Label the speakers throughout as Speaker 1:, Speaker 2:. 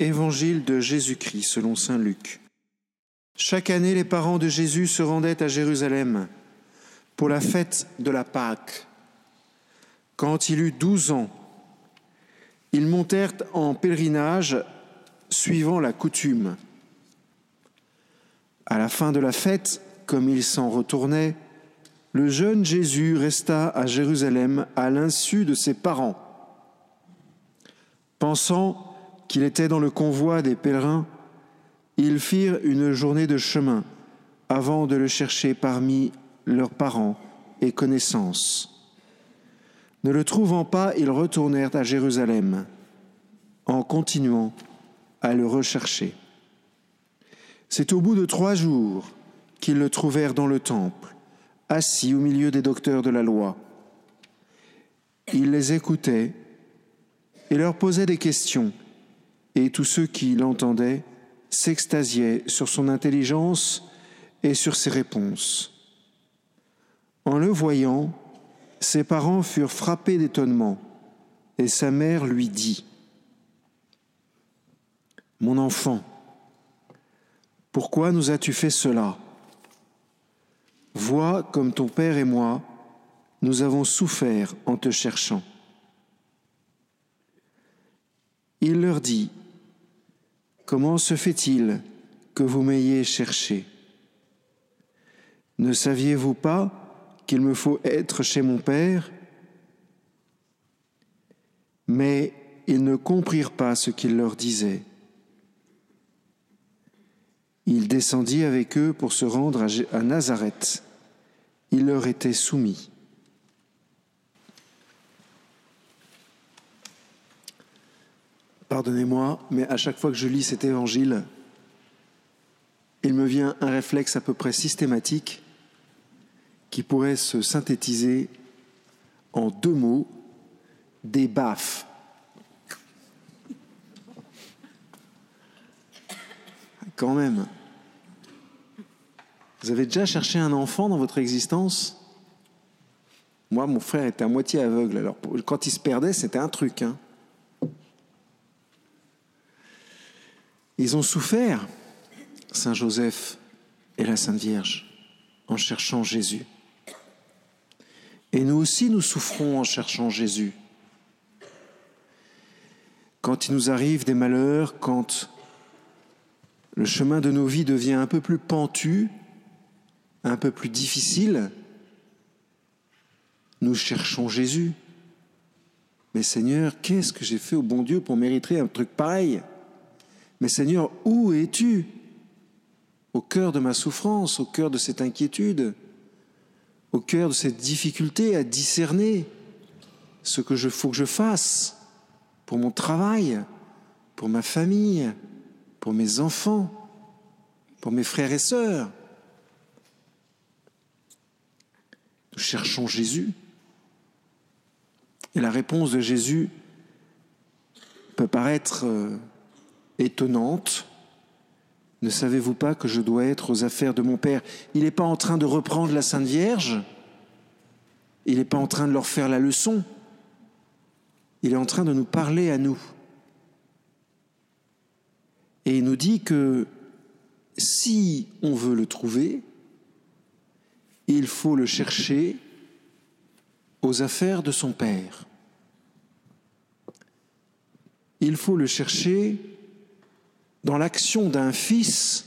Speaker 1: Évangile de Jésus-Christ selon Saint Luc. Chaque année, les parents de Jésus se rendaient à Jérusalem pour la fête de la Pâque. Quand il eut douze ans, ils montèrent en pèlerinage suivant la coutume. À la fin de la fête, comme ils s'en retournaient, le jeune Jésus resta à Jérusalem à l'insu de ses parents. Pensant qu'il était dans le convoi des pèlerins, ils firent une journée de chemin avant de le chercher parmi leurs parents et connaissances. Ne le trouvant pas, ils retournèrent à Jérusalem en continuant à le rechercher. C'est au bout de trois jours qu'ils le trouvèrent dans le temple, assis au milieu des docteurs de la loi. Il les écoutait et leur posait des questions, et tous ceux qui l'entendaient s'extasiaient sur son intelligence et sur ses réponses. En le voyant, ses parents furent frappés d'étonnement, et sa mère lui dit, Mon enfant, pourquoi nous as-tu fait cela? Vois comme ton Père et moi, nous avons souffert en te cherchant. Il leur dit, Comment se fait-il que vous m'ayez cherché? Ne saviez-vous pas qu'il me faut être chez mon Père? Mais ils ne comprirent pas ce qu'il leur disait. Il descendit avec eux pour se rendre à Nazareth. Il leur était soumis. Pardonnez-moi, mais à chaque fois que je lis cet évangile, il me vient un réflexe à peu près systématique qui pourrait se synthétiser en deux mots, des baffes. Quand même. Vous avez déjà cherché un enfant dans votre existence? Moi, mon frère était à moitié aveugle, alors quand il se perdait, c'était un truc. Hein. Ils ont souffert, Saint Joseph et la Sainte Vierge, en cherchant Jésus. Et nous aussi, nous souffrons en cherchant Jésus. Quand il nous arrive des malheurs, quand le chemin de nos vies devient un peu plus pentu, un peu plus difficile, nous cherchons Jésus. Mais Seigneur, qu'est-ce que j'ai fait au bon Dieu pour mériter un truc pareil? Mais Seigneur, où es-tu? Au cœur de ma souffrance, au cœur de cette inquiétude, au cœur de cette difficulté à discerner ce que je faut que je fasse pour mon travail, pour ma famille, pour mes enfants, pour mes frères et sœurs. Nous cherchons Jésus. Et la réponse de Jésus peut paraître euh, étonnante. Ne savez-vous pas que je dois être aux affaires de mon Père? Il n'est pas en train de reprendre la Sainte Vierge? Il n'est pas en train de leur faire la leçon? Il est en train de nous parler à nous. Et il nous dit que si on veut le trouver, il faut le chercher aux affaires de son Père. Il faut le chercher dans l'action d'un fils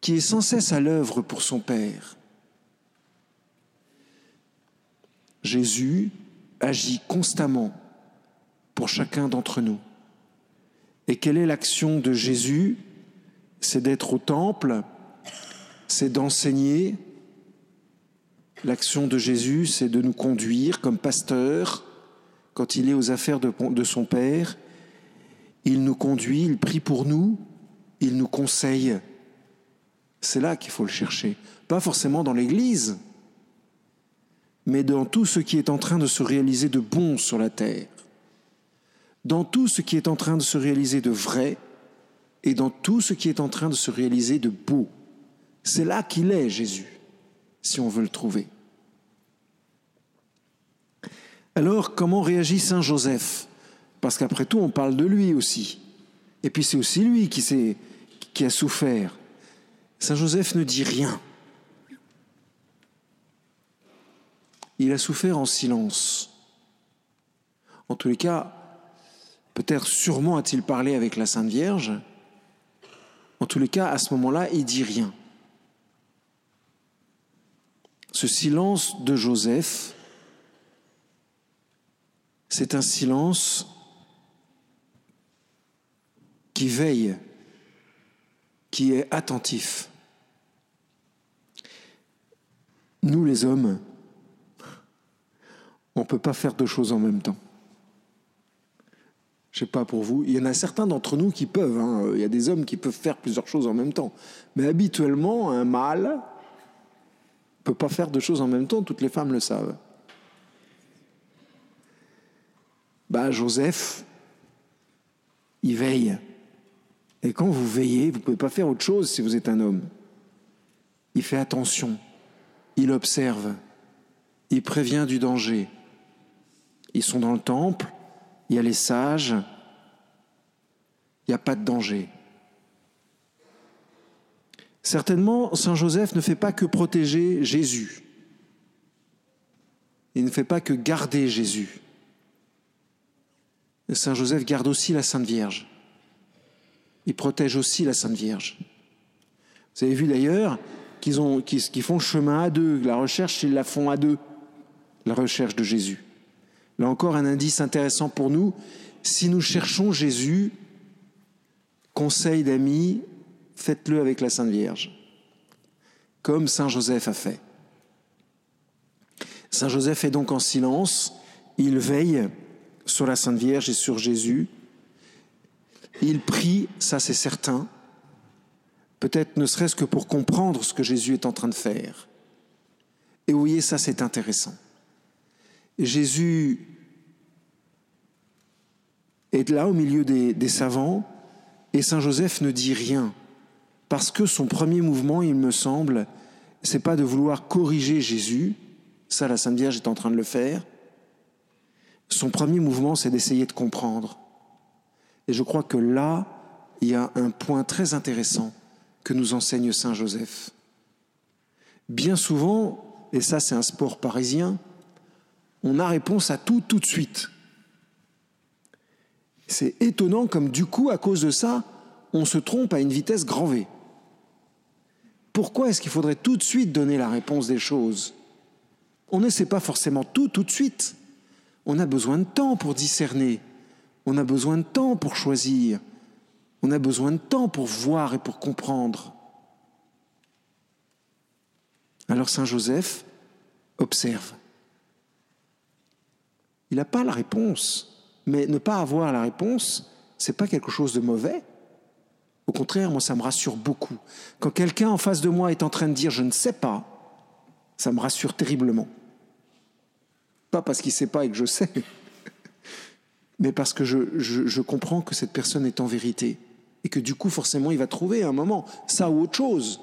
Speaker 1: qui est sans cesse à l'œuvre pour son Père. Jésus agit constamment pour chacun d'entre nous. Et quelle est l'action de Jésus? C'est d'être au temple, c'est d'enseigner, L'action de Jésus, c'est de nous conduire comme pasteur quand il est aux affaires de, son Père. Il nous conduit, il prie pour nous, il nous conseille. C'est là qu'il faut le chercher. Pas forcément dans l'Église, mais dans tout ce qui est en train de se réaliser de bon sur la terre, dans tout ce qui est en train de se réaliser de vrai, et dans tout ce qui est en train de se réaliser de beau. C'est là qu'il est, Jésus si on veut le trouver. Alors, comment réagit Saint Joseph? Parce qu'après tout, on parle de lui aussi. Et puis c'est aussi lui qui, a souffert. Saint Joseph ne dit rien. Il a souffert en silence. En tous les cas, peut-être sûrement a-t-il parlé avec la Sainte Vierge. En tous les cas, à ce moment-là, il dit rien. Ce silence de Joseph, c'est un silence qui veille, qui est attentif. Nous les hommes, on ne peut pas faire deux choses en même temps. Je ne sais pas pour vous, il y en a certains d'entre nous qui peuvent, hein. il y a des hommes qui peuvent faire plusieurs choses en même temps. Mais habituellement, un mâle ne peut pas faire deux choses en même temps, toutes les femmes le savent. bah, Joseph, il veille. Et quand vous veillez, vous ne pouvez pas faire autre chose si vous êtes un homme. Il fait attention, il observe, il prévient du danger. Ils sont dans le temple, il y a les sages, il n'y a pas de danger. Certainement, Saint Joseph ne fait pas que protéger Jésus. Il ne fait pas que garder Jésus. Saint Joseph garde aussi la Sainte Vierge. Il protège aussi la Sainte Vierge. Vous avez vu d'ailleurs qu'ils font chemin à deux. La recherche, ils la font à deux. La recherche de Jésus. Là encore, un indice intéressant pour nous. Si nous cherchons Jésus, conseil d'amis, faites-le avec la Sainte Vierge. Comme Saint Joseph a fait. Saint Joseph est donc en silence. Il veille sur la Sainte Vierge et sur Jésus. Il prie, ça c'est certain, peut-être ne serait-ce que pour comprendre ce que Jésus est en train de faire. Et vous voyez, ça c'est intéressant. Jésus est là au milieu des, savants et Saint Joseph ne dit rien parce que son premier mouvement, il me semble, c'est pas de vouloir corriger Jésus, ça la Sainte Vierge est en train de le faire, son premier mouvement, c'est d'essayer de comprendre. Et je crois que là, il y a un point très intéressant que nous enseigne Saint Joseph. Bien souvent, et ça c'est un sport parisien, on a réponse à tout tout de suite. C'est étonnant comme du coup, à cause de ça, on se trompe à une vitesse grand V. Pourquoi est-ce qu'il faudrait tout de suite donner la réponse des choses? On ne sait pas forcément tout tout de suite. On a besoin de temps pour discerner. On a besoin de temps pour choisir. On a besoin de temps pour voir et pour comprendre. Alors Saint Joseph observe. Il n'a pas la réponse, mais ne pas avoir la réponse, c'est pas quelque chose de mauvais. Au contraire, moi, ça me rassure beaucoup. Quand quelqu'un en face de moi est en train de dire je ne sais pas, ça me rassure terriblement. Pas parce qu'il ne sait pas et que je sais, mais parce que je, comprends que cette personne est en vérité. Et que du coup, forcément, il va trouver un moment ça ou autre chose.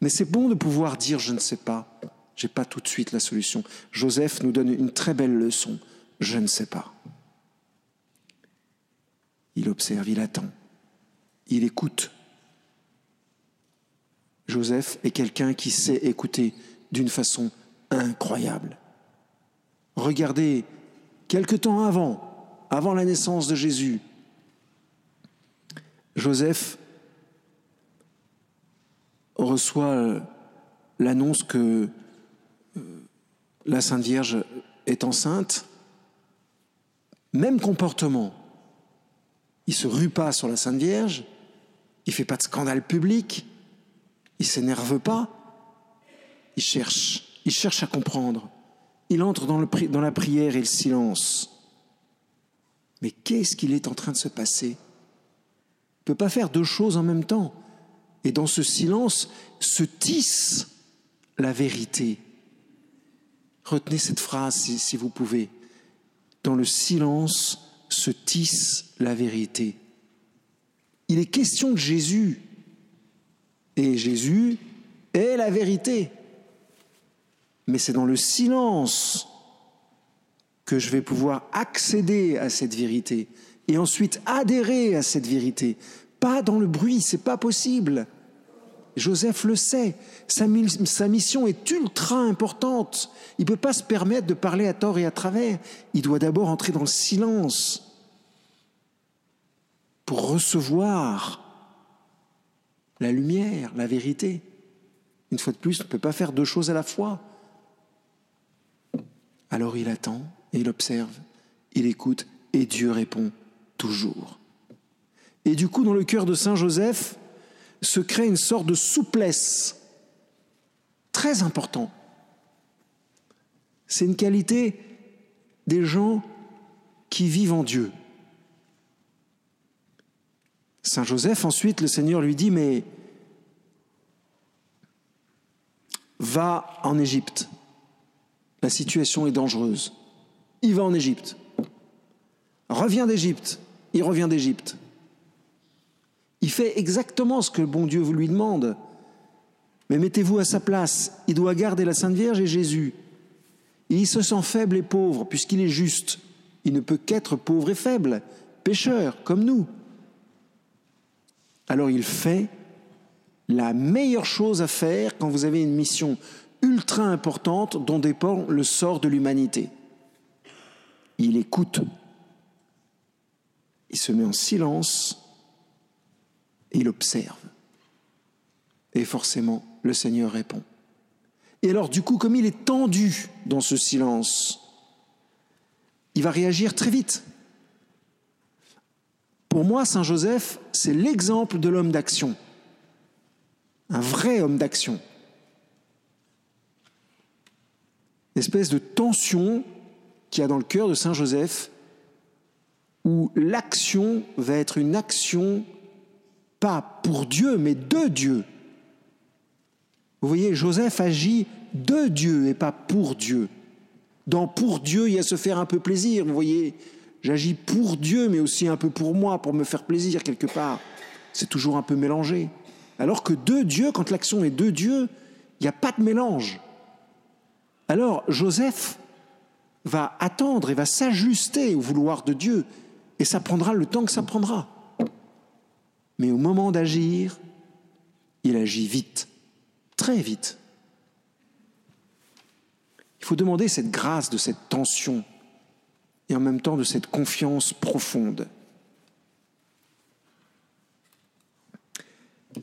Speaker 1: Mais c'est bon de pouvoir dire je ne sais pas. J'ai pas tout de suite la solution. Joseph nous donne une très belle leçon. Je ne sais pas. Il observe, il attend, il écoute. Joseph est quelqu'un qui sait écouter d'une façon incroyable. Regardez, quelque temps avant, avant la naissance de Jésus, Joseph reçoit euh, l'annonce que euh, la Sainte Vierge est enceinte. Même comportement. Il se rue pas sur la Sainte Vierge, il fait pas de scandale public, il s'énerve pas, il cherche, il cherche à comprendre il entre dans, dans la prière et le silence. Mais qu'est-ce qu'il est en train de se passer? Il ne peut pas faire deux choses en même temps. Et dans ce silence se tisse la vérité. Retenez cette phrase si, si vous pouvez. Dans le silence se tisse la vérité. Il est question de Jésus. Et Jésus est la vérité mais c'est dans le silence que je vais pouvoir accéder à cette vérité, et ensuite adhérer à cette vérité. Pas dans le bruit, c'est pas possible. Joseph le sait, sa, mission est ultra importante. Il ne peut pas se permettre de parler à tort et à travers. Il doit d'abord entrer dans le silence pour recevoir la lumière, la vérité. Une fois de plus, on ne peut pas faire deux choses à la fois. Alors il attend il observe, il écoute et Dieu répond toujours. Et du coup, dans le cœur de Saint Joseph, se crée une sorte de souplesse très important. C'est une qualité des gens qui vivent en Dieu. Saint Joseph, ensuite, le Seigneur lui dit, mais va en Égypte. La situation est dangereuse. Il va en Égypte. Reviens d'Égypte. Il revient d'Égypte. Il fait exactement ce que le bon Dieu vous lui demande. Mais mettez-vous à sa place. Il doit garder la Sainte Vierge et Jésus. il se sent faible et pauvre, puisqu'il est juste. Il ne peut qu'être pauvre et faible, pécheur, comme nous. Alors il fait la meilleure chose à faire quand vous avez une mission ultra importante dont dépend le sort de l'humanité. Il écoute. Il se met en silence il observe. Et forcément, le Seigneur répond. Et alors, du coup, comme il est tendu dans ce silence, il va réagir très vite. Pour moi, Saint Joseph, c'est l'exemple de l'homme d'action. Un vrai homme d'action. Espèce de tension qu'il y a dans le cœur de Saint Joseph, où l'action va être une action pas pour Dieu, mais de Dieu. Vous voyez, Joseph agit de Dieu et pas pour Dieu. Dans pour Dieu, il y a se faire un peu plaisir. Vous voyez, j'agis pour Dieu, mais aussi un peu pour moi, pour me faire plaisir quelque part. C'est toujours un peu mélangé. Alors que de Dieu, quand l'action est de Dieu, il n'y a pas de mélange. Alors Joseph va attendre et va s'ajuster au vouloir de Dieu, et ça prendra le temps que ça prendra. Mais au moment d'agir, il agit vite, très vite. Il faut demander cette grâce de cette tension et en même temps de cette confiance profonde.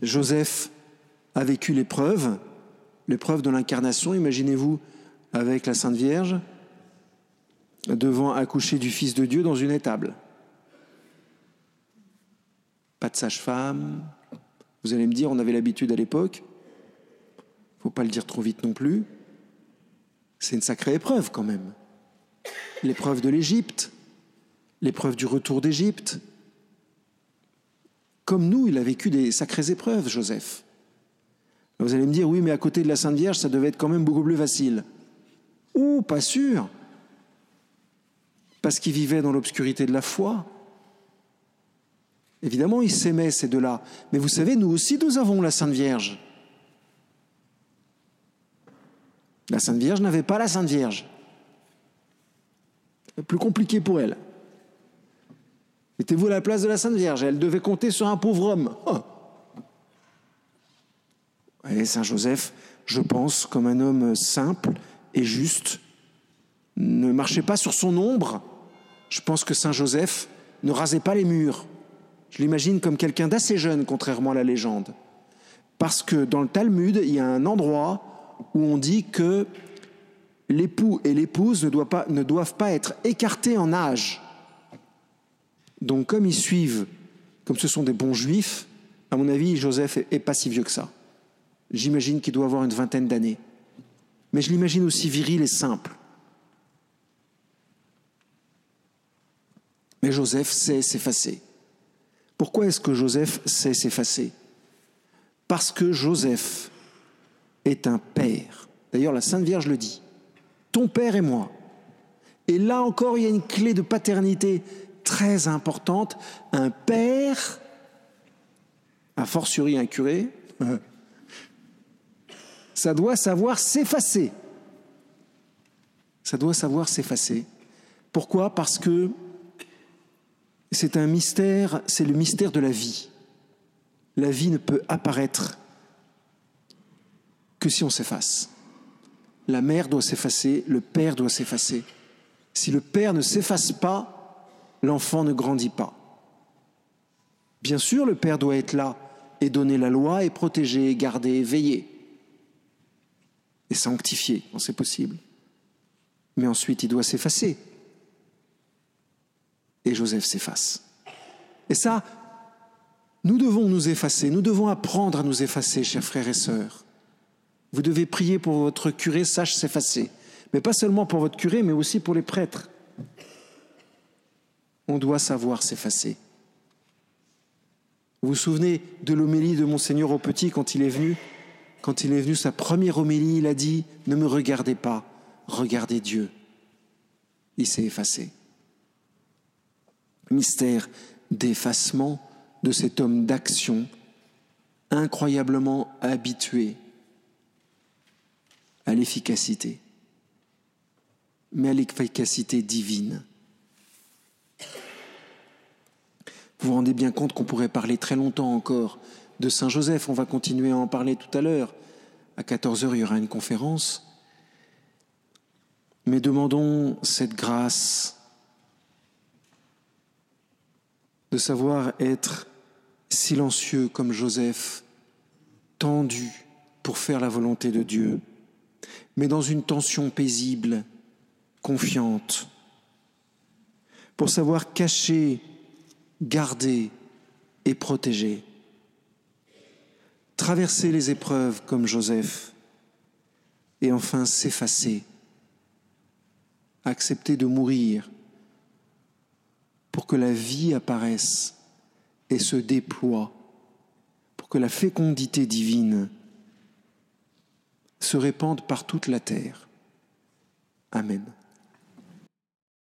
Speaker 1: Joseph a vécu l'épreuve, l'épreuve de l'incarnation, imaginez-vous avec la Sainte Vierge, devant accoucher du Fils de Dieu dans une étable pas de sage-femme. Vous allez me dire, on avait l'habitude à l'époque. Faut pas le dire trop vite non plus. C'est une sacrée épreuve quand même. L'épreuve de l'Égypte, l'épreuve du retour d'Égypte. Comme nous, il a vécu des sacrées épreuves, Joseph. Vous allez me dire, oui, mais à côté de la Sainte Vierge, ça devait être quand même beaucoup plus facile. Ou pas sûr. Parce qu'il vivait dans l'obscurité de la foi. Évidemment, ils s'aimaient, ces deux-là. Mais vous savez, nous aussi, nous avons la Sainte Vierge. La Sainte Vierge n'avait pas la Sainte Vierge. Plus compliqué pour elle. Mettez-vous à la place de la Sainte Vierge. Elle devait compter sur un pauvre homme. Oh. Et Saint Joseph, je pense, comme un homme simple et juste, ne marchait pas sur son ombre. Je pense que Saint Joseph ne rasait pas les murs. Je l'imagine comme quelqu'un d'assez jeune, contrairement à la légende. Parce que dans le Talmud, il y a un endroit où on dit que l'époux et l'épouse ne, doivent pas, être écartés en âge. Donc comme ils suivent, comme ce sont des bons juifs, à mon avis, Joseph est pas si vieux que ça. J'imagine qu'il doit avoir une vingtaine d'années. Mais je l'imagine aussi viril et simple. Mais Joseph sait s'effacer. Pourquoi est-ce que Joseph sait s'effacer? Parce que Joseph est un père. D'ailleurs, la Sainte Vierge le dit. Ton père et moi. Et là encore, il y a une clé de paternité très importante. Un père, a fortiori un curé, ça doit savoir s'effacer. Ça doit savoir s'effacer. Pourquoi? Parce que C'est un mystère, c'est le mystère de la vie. La vie ne peut apparaître que si on s'efface. La mère doit s'effacer, le père doit s'effacer. Si le père ne s'efface pas, l'enfant ne grandit pas. Bien sûr, le père doit être là et donner la loi et protéger, garder, veiller et sanctifier quand c'est possible. Mais ensuite, il doit s'effacer. Et Joseph s'efface. Et ça, nous devons nous effacer, nous devons apprendre à nous effacer, chers frères et sœurs. Vous devez prier pour votre curé sache s'effacer. Mais pas seulement pour votre curé, mais aussi pour les prêtres. On doit savoir s'effacer. Vous vous souvenez de l'homélie de Monseigneur au Petit quand il est venu? Quand il est venu, sa première homélie, il a dit Ne me regardez pas, regardez Dieu. Il s'est effacé. Mystère d'effacement de cet homme d'action incroyablement habitué à l'efficacité, mais à l'efficacité divine. Vous vous rendez bien compte qu'on pourrait parler très longtemps encore de Saint Joseph, on va continuer à en parler tout à l'heure. À 14h, il y aura une conférence. Mais demandons cette grâce de savoir être silencieux comme Joseph, tendu pour faire la volonté de Dieu mais dans une tension paisible, confiante, pour savoir cacher, garder et protéger. Traverser les épreuves comme Joseph et enfin s'effacer, accepter de mourir pour que la vie apparaisse et se déploie, pour que la fécondité divine se répandent par toute la terre. Amen.